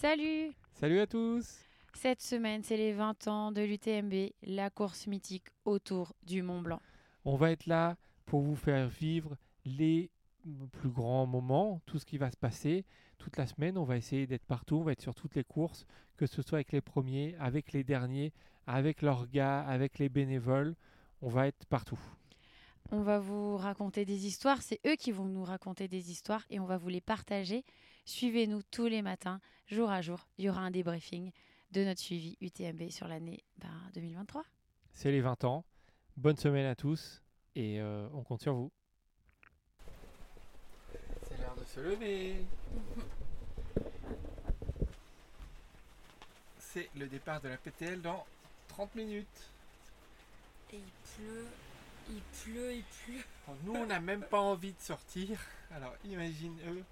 Salut Salut à tous Cette semaine, c'est les 20 ans de l'UTMB, la course mythique autour du Mont Blanc. On va être là pour vous faire vivre les plus grands moments, tout ce qui va se passer. Toute la semaine, on va essayer d'être partout, on va être sur toutes les courses, que ce soit avec les premiers, avec les derniers, avec leurs gars, avec les bénévoles. On va être partout. On va vous raconter des histoires, c'est eux qui vont nous raconter des histoires et on va vous les partager. Suivez-nous tous les matins, jour à jour. Il y aura un débriefing de notre suivi UTMB sur l'année 2023. C'est les 20 ans. Bonne semaine à tous et euh, on compte sur vous. C'est l'heure de se lever. C'est le départ de la PTL dans 30 minutes. Et il pleut, il pleut, il pleut. Nous, on n'a même pas envie de sortir. Alors, imagine eux.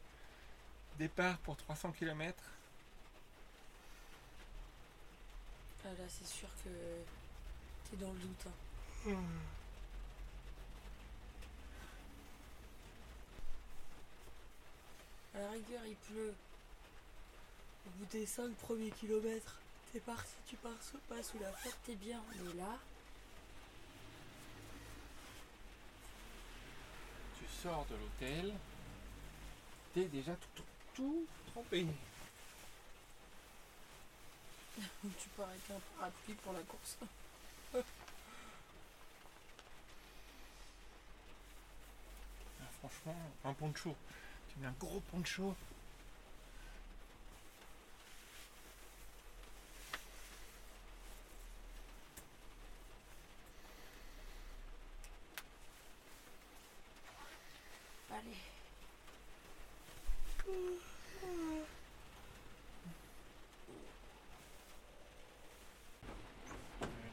Départ pour 300 km. Ah là, c'est sûr que t'es dans le doute. hein. À la rigueur, il pleut. Au bout des 5 premiers kilomètres, t'es parti, tu pars sous- pas sous la flotte, t'es bien. Mais là, Tu sors de l'hôtel. T'es déjà tout, tout trempé. tu pars avec un parapluie pour la course. Ah, franchement, un poncho. Tu mets un gros poncho. Allez. Euh,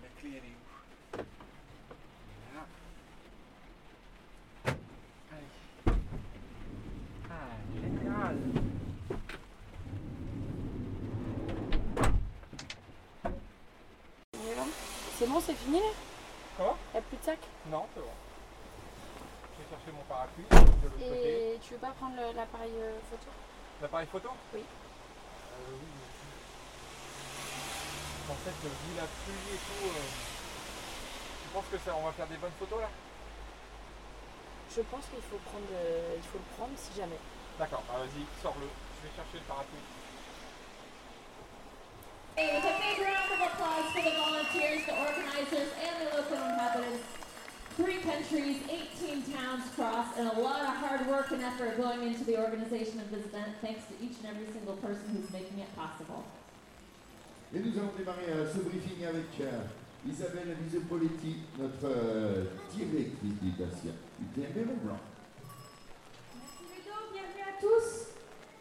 La clé, elle est où Là. Allez. Ah, génial On est là C'est bon, c'est fini là Comment Y'a plus de sac Non, c'est bon. Je vais chercher mon parapluie de l'autre côté. Et tu veux pas prendre le- l'appareil euh, photo? L'appareil photo? Oui. Euh, oui. En fait, euh, vu la pluie et tout, euh, tu penses que ça, on va faire des bonnes photos là? Je pense qu'il faut prendre, euh, il faut le prendre si jamais. D'accord, bah, vas-y, sors-le. Je vais chercher le parapluie. Hey, with a big round of applause for the volunteers, the organizers, and the local inhabitants. Three countries, 18 towns crossed, and a lot of hard work and effort going into the organization of this event. Thanks to each and every single person who's making it possible. Et nous allons démarrer euh, ce briefing avec euh, Isabelle Visepoletti, notre euh, directrice d'éducation UTMB Mont Blanc. Merci Ludo, bienvenue à tous.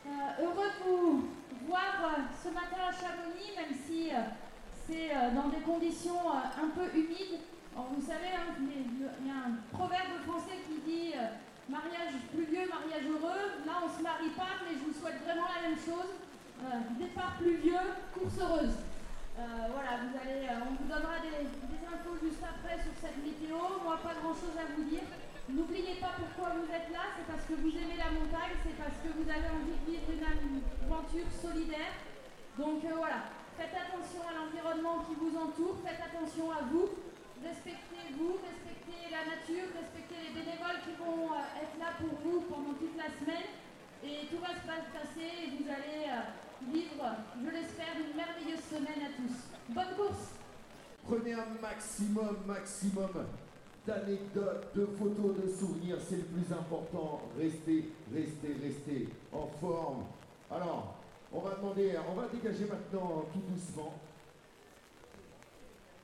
Euh, heureux de vous voir euh, ce matin à Chamonix, même si euh, c'est euh, dans des conditions euh, un peu humides. Vous savez, hein, il y a- un proverbe français qui dit euh, mariage pluvieux, mariage heureux. Là, on se marie pas, mais je vous souhaite vraiment la même chose. Départ pluvieux, course heureuse. Voilà, on vous donnera des, infos juste après sur cette météo. Moi, pas grand chose à vous dire. N'oubliez pas pourquoi vous êtes là, c'est parce que vous aimez la montagne, c'est parce que vous avez envie de vivre une aventure solidaire. Donc voilà, faites attention à l'environnement qui vous entoure, faites attention à vous, respectez-vous, respectez la nature, respectez les bénévoles qui vont euh, être là pour vous pendant toute la semaine. Et tout va se passer et vous allez euh, vivre, je l'espère, une merveilleuse semaine à tous. Bonne course Prenez un maximum, maximum d'anecdotes, de photos, de souvenirs, c'est le plus important. Restez, restez, restez en forme. Alors, on va dégager maintenant tout doucement.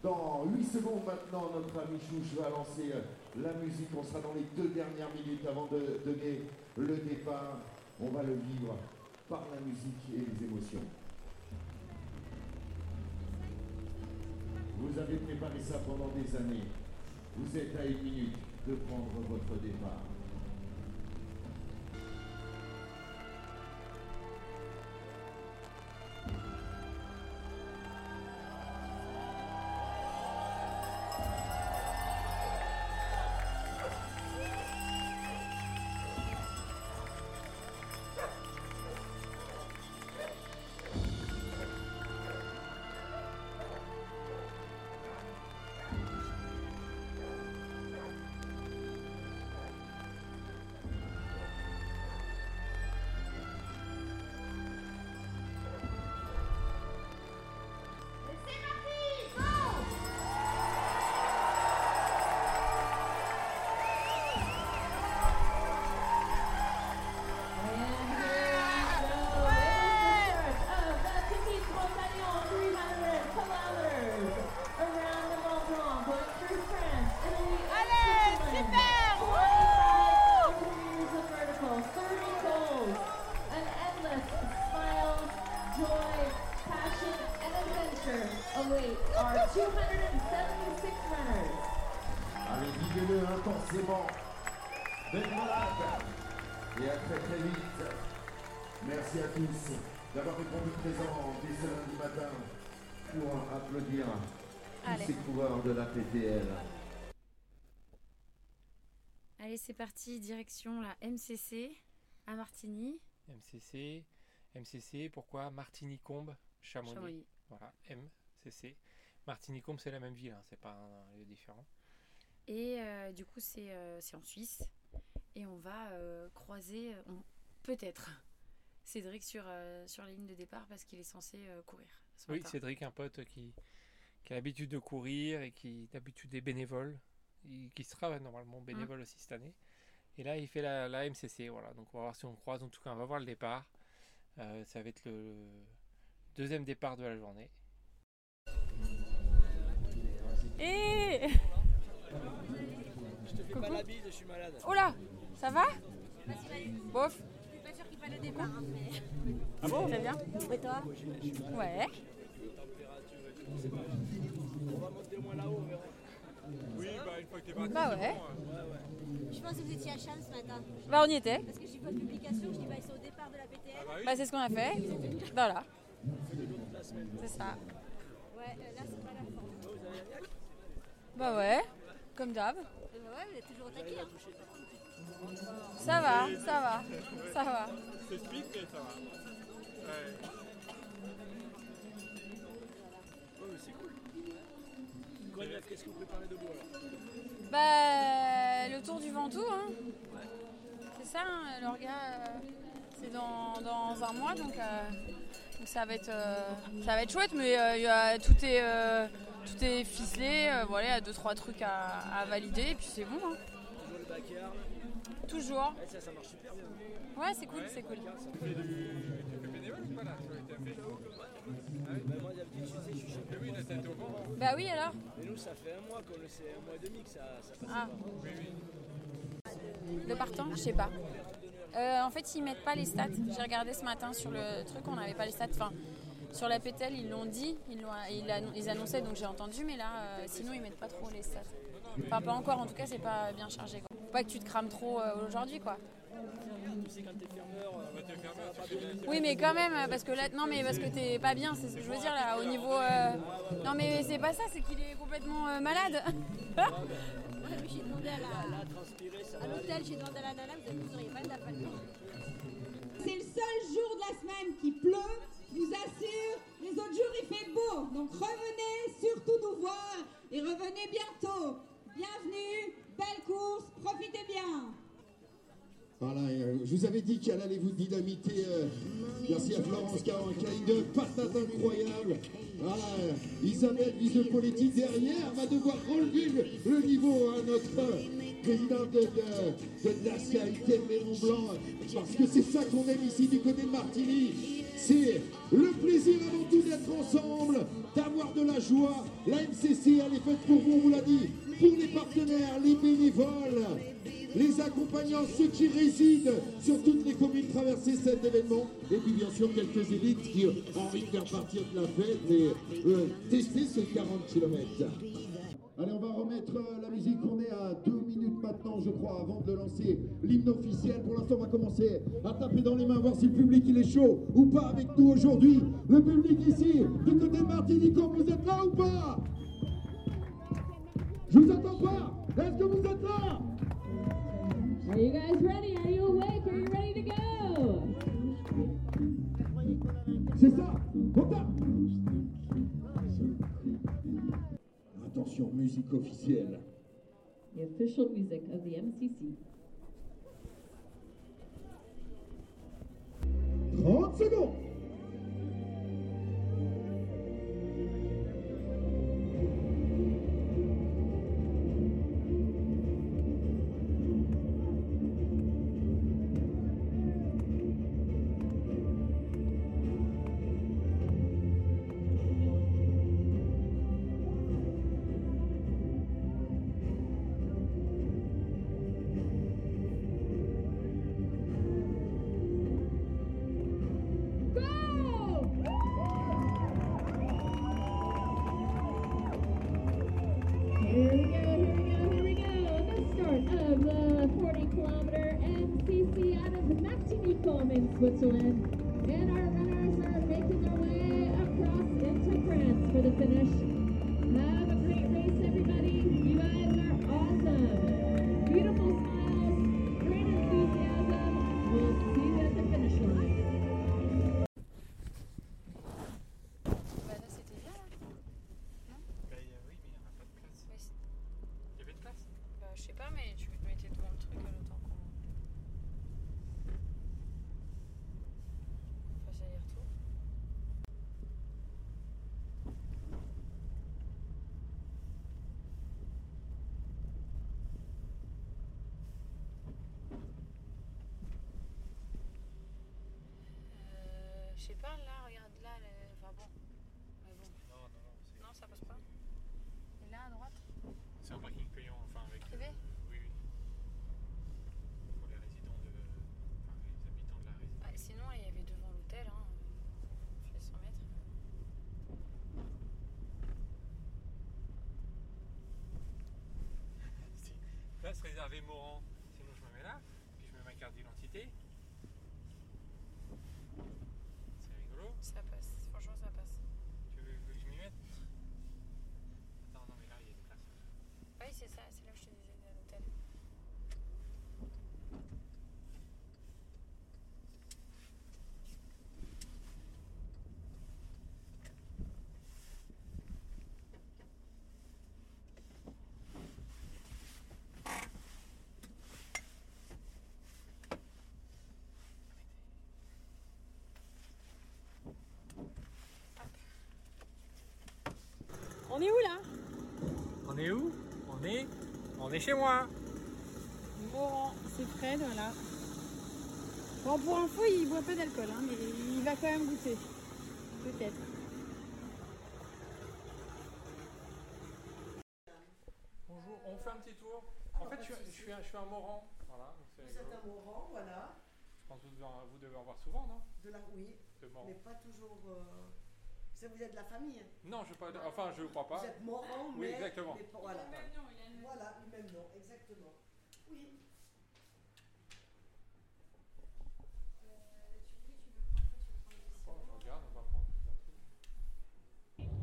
Dans 8 secondes maintenant, notre ami Chouche va lancer la musique. On sera dans les deux dernières minutes avant de donner le départ. On va le vivre par la musique et les émotions. Vous avez préparé ça pendant des années. Vous êtes à une minute de prendre votre départ. Et à très très vite. Merci à tous d'avoir répondu présent dès ce lundi matin pour applaudir Allez. tous ces coureurs de la PTL. Allez, c'est parti, direction la MCC à Martigny. MCC, MCC, pourquoi Martigny-Combe, Chamonix? Chamonix. Voilà, MCC. Martigny-Combe, c'est la même ville, hein, c'est pas un, lieu différent. Et euh, du coup, c'est euh, c'est en Suisse. Et on va euh, croiser, on- peut-être, Cédric sur, euh, sur la ligne de départ parce qu'il est censé euh, courir. ce Oui, matin. Cédric, un pote qui, qui a l'habitude de courir et qui d'habitude est bénévole, il- qui sera normalement bénévole aussi cette année. Et là, il fait la, la MCC, voilà. Donc on va voir si on croise. En tout cas, on va voir le départ. Euh, ça va être le deuxième départ de la journée. Et te fais pas la bise, je suis malade. Oh là Ça va? Bof Ah bon? Très bien Et toi? Ouais. On va monter au moins là-haut, on verra. Oui, bah une fois que t'es parti. Bah ouais. Je pense que vous étiez à Cham ce matin. Bah on y était. Parce que j'ai vu votre publication, je dis bah ils sont au départ de la PTL. Bah c'est ce qu'on a fait. Voilà. C'est ça. Ouais, euh, là c'est pas la forme. Bah ouais. Comme d'hab. Ouais, vous êtes toujours au taquet. Hein. Ça va, ça va, ça va. C'est speed, mais ça va. Ouais, mais c'est cool. Qu'est-ce que vous préparez de beau alors Bah, le tour du Ventoux, hein. C'est ça, hein, l'orga, euh, c'est dans, dans un mois, donc, euh, donc ça, va être, euh, ça va être chouette, mais euh, y a- tout, est, euh, tout est ficelé, euh, voilà, il y a deux, trois trucs à, valider, et puis c'est bon. hein. Toujours le backyard. Toujours. Ouais, c'est cool, c'est cool. Bah, Oui, oui, alors Mais nous, ça fait un mois qu'on le sait, un mois et demi que ça, passe Ah. pas. Le partant, je sais pas. Euh, en fait, ils mettent pas les stats. J'ai regardé ce matin sur le truc, on n'avait pas les stats. Sur la pételle, ils l'ont dit, ils, l'ont- ils, annon- ils annonçaient, donc j'ai entendu, mais là, euh, sinon, ils mettent pas trop les stats. Enfin, pas encore, en tout cas, c'est pas bien chargé. Pas que tu te crames trop euh, aujourd'hui, quoi. Oui, mais quand même, parce que là, non, mais parce que t'es pas bien, c'est ce que je veux dire là, au niveau. euh, Non, mais c'est pas ça, c'est qu'il est complètement malade. Mais j'ai demandé à la- à l'hôtel, j'ai demandé à la nana, vous auriez pas d'appel. C'est le seul jour de la semaine qui pleut. Je vous assure, les autres jours il fait beau. Donc revenez surtout nous voir et revenez bientôt. Bienvenue, belle course, profitez bien. Voilà, euh, je vous avais dit qu'elle allait vous dynamiter. euh, merci à Florence a, qui une patate incroyable. Voilà, euh, Isabelle Visepoletti derrière va devoir relever le, le niveau à notre présidente de, de, de Dacia Mont Blanc. Parce que c'est ça qu'on aime ici du côté de Martigny. C'est le plaisir avant tout d'être ensemble, d'avoir de la joie. La MCC, elle est faite pour vous, on vous l'a dit, pour les partenaires, les bénévoles les accompagnants, ceux qui résident sur toutes les communes traversées cet événement, et puis bien sûr quelques élites qui ont envie de faire partir de la fête et euh, tester ces 40 km. Allez, on va remettre euh, la musique. On est à deux minutes maintenant, je crois, avant de lancer l'hymne officiel. Pour l'instant, on va commencer à taper dans les mains, voir si le public il est chaud ou pas avec nous aujourd'hui. Le public ici, du côté de Martinique, vous êtes là ou pas? Je vous entends pas. Est-ce que vous êtes là? Are you guys ready? Are you awake? Are you ready to go? C'est ça On tape Attention, musique officielle. The official music of the MCC. 30 secondes Switzerland. Sais pas, là, regarde là, le- enfin bon. Mais bon. Non, non, non. c'est- Non, ça passe pas. Et là, à droite C'est un parking payant, enfin avec. Privé Oui, oui. Pour les résidents de. Enfin, les habitants de la résidence. Ah, Sinon, il y avait devant l'hôtel, hein. fait 100 mètres. Place réservée Moran. Sinon, je me mets là, puis je mets ma carte d'identité. C'est rigolo. Ça passe, franchement, ça passe. Tu veux, veux que je m'y mette Attends, non, mais là, il y a des places. Oui, c'est ça, c'est là où je te disais, à l'hôtel. On est où là? On est où? On est. On est chez moi Moran, c'est Fred, voilà. Bon, pour info, il boit pas d'alcool, hein, mais il va quand même goûter. Peut-être. Bonjour, on fait un petit tour. En fait, je, suis- je suis, un- je suis un Moran. Voilà, Vous êtes un Moran, voilà. Je pense que vous devez, en- vous devez en voir souvent, non? De la, oui, De mais pas toujours. euh, vous êtes de la famille. Non, je pas. Enfin, je crois pas. Vous êtes Moran, Oui, mais. exactement. mais pas- voilà. nom, il a Voilà, le même nom, exactement. Oui. Regarde,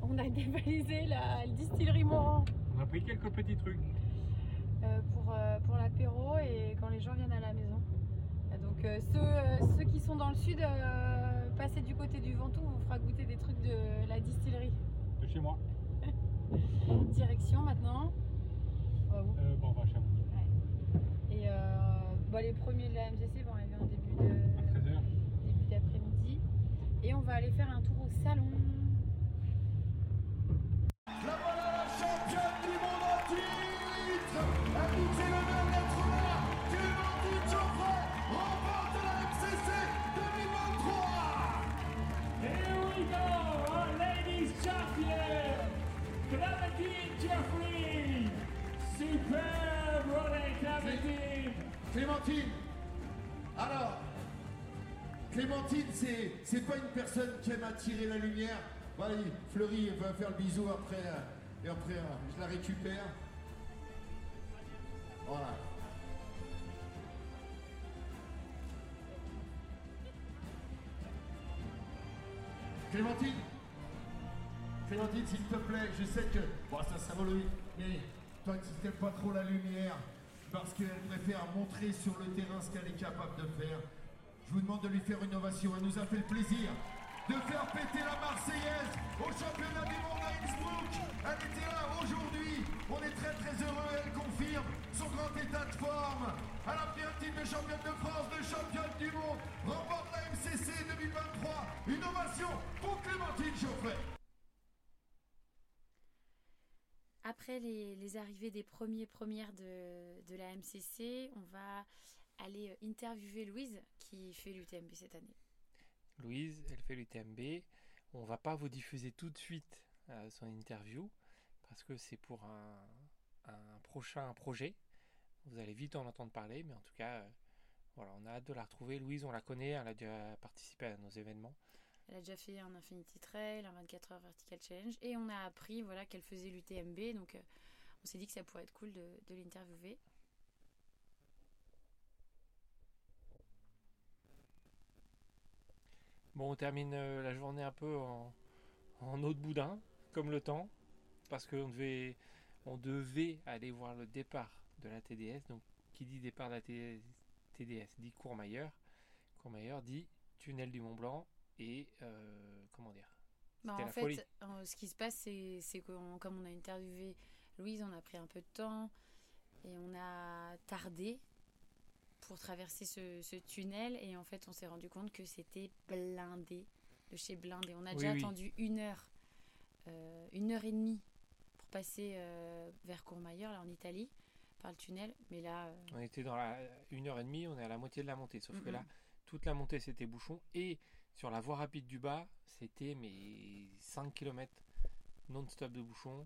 on a dévalisé la distillerie Moran On a pris quelques petits trucs. euh, pour, euh, pour l'apéro et quand les gens viennent à la maison. Euh, Donc euh, ceux, euh, ceux qui sont dans le sud, passez du côté du Ventoux, on vous fera goûter des trucs de la distillerie. De chez moi. Direction maintenant. Euh, où Euh, bon, on va à Chamonix. Et euh, bah, les premiers de la MCC vont arriver en début de À 13h. début d'après-midi. Et on va aller faire un tour au salon. Clémentine, c'est, c'est pas une personne qui aime attirer la lumière. Voilà, il- Fleury va faire le bisou après, euh, et après euh, je la récupère. Voilà. Clémentine Clémentine, s'il te plaît, je sais que bon, ça symbolique, mais toi tu n'aimes pas trop la lumière parce qu'elle préfère montrer sur le terrain ce qu'elle est capable de faire. Je vous demande de lui faire une ovation. Elle nous a fait le plaisir de faire péter la Marseillaise au championnat du monde à Innsbruck. Elle était là aujourd'hui. On est très très heureux. Elle confirme son grand état de forme. Elle a pris un titre de championne de France, de championne du monde. Remporte la MCC 2023. Une ovation pour Clémentine Geoffrey. Après les, les arrivées des premiers premières de, de la MCC, on va aller euh, interviewer Louise qui fait l'UTMB cette année. Louise, elle fait l'UTMB. On va pas vous diffuser tout de suite euh, son interview parce que c'est pour un, un prochain projet. Vous allez vite en entendre parler, mais en tout cas, euh, voilà, on a hâte de la retrouver. Louise, on la connaît, elle a déjà participé à nos événements. Elle a déjà fait un Infinity Trail, un 24 heures Vertical Challenge, et on a appris voilà, qu'elle faisait l'UTMB, donc euh, on s'est dit que ça pourrait être cool de, de l'interviewer. Bon, on termine euh, la journée un peu en, en eau de boudin, comme le temps, parce qu'on devait, on devait aller voir le départ de la TDS. Donc, qui dit départ de la TDS, TDS dit Courmayeur. Courmayeur dit tunnel du Mont Blanc et euh, comment dire Bah, en fait, folie. euh, ce qui se passe, c'est que comme on a interviewé Louise, on a pris un peu de temps et on a tardé pour traverser ce, ce tunnel. Et en fait, on s'est rendu compte que c'était blindé de chez blindé. On a Oui, déjà oui. attendu une heure, euh, une heure et demie pour passer euh, vers Courmayeur, là en Italie, par le tunnel. Mais là, euh, On était dans la une heure et demie, on est à la moitié de la montée. Sauf que là, toute la montée c'était bouchon et sur la voie rapide du bas, c'était mais 5 km non-stop de bouchon.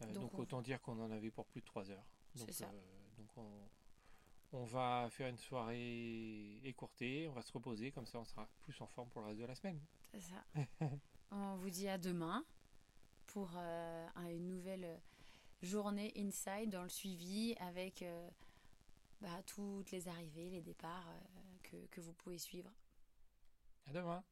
Donc donc on- autant dire qu'on en avait pour plus de 3 heures. C'est Donc, ça. donc on, on va faire une soirée écourtée, on va se reposer, comme ça on sera plus en forme pour le reste de la semaine. c'est ça. on vous dit à demain pour euh, un- une nouvelle journée inside dans le suivi avec euh, bah, toutes les arrivées, les départs euh, que, que vous pouvez suivre. À demain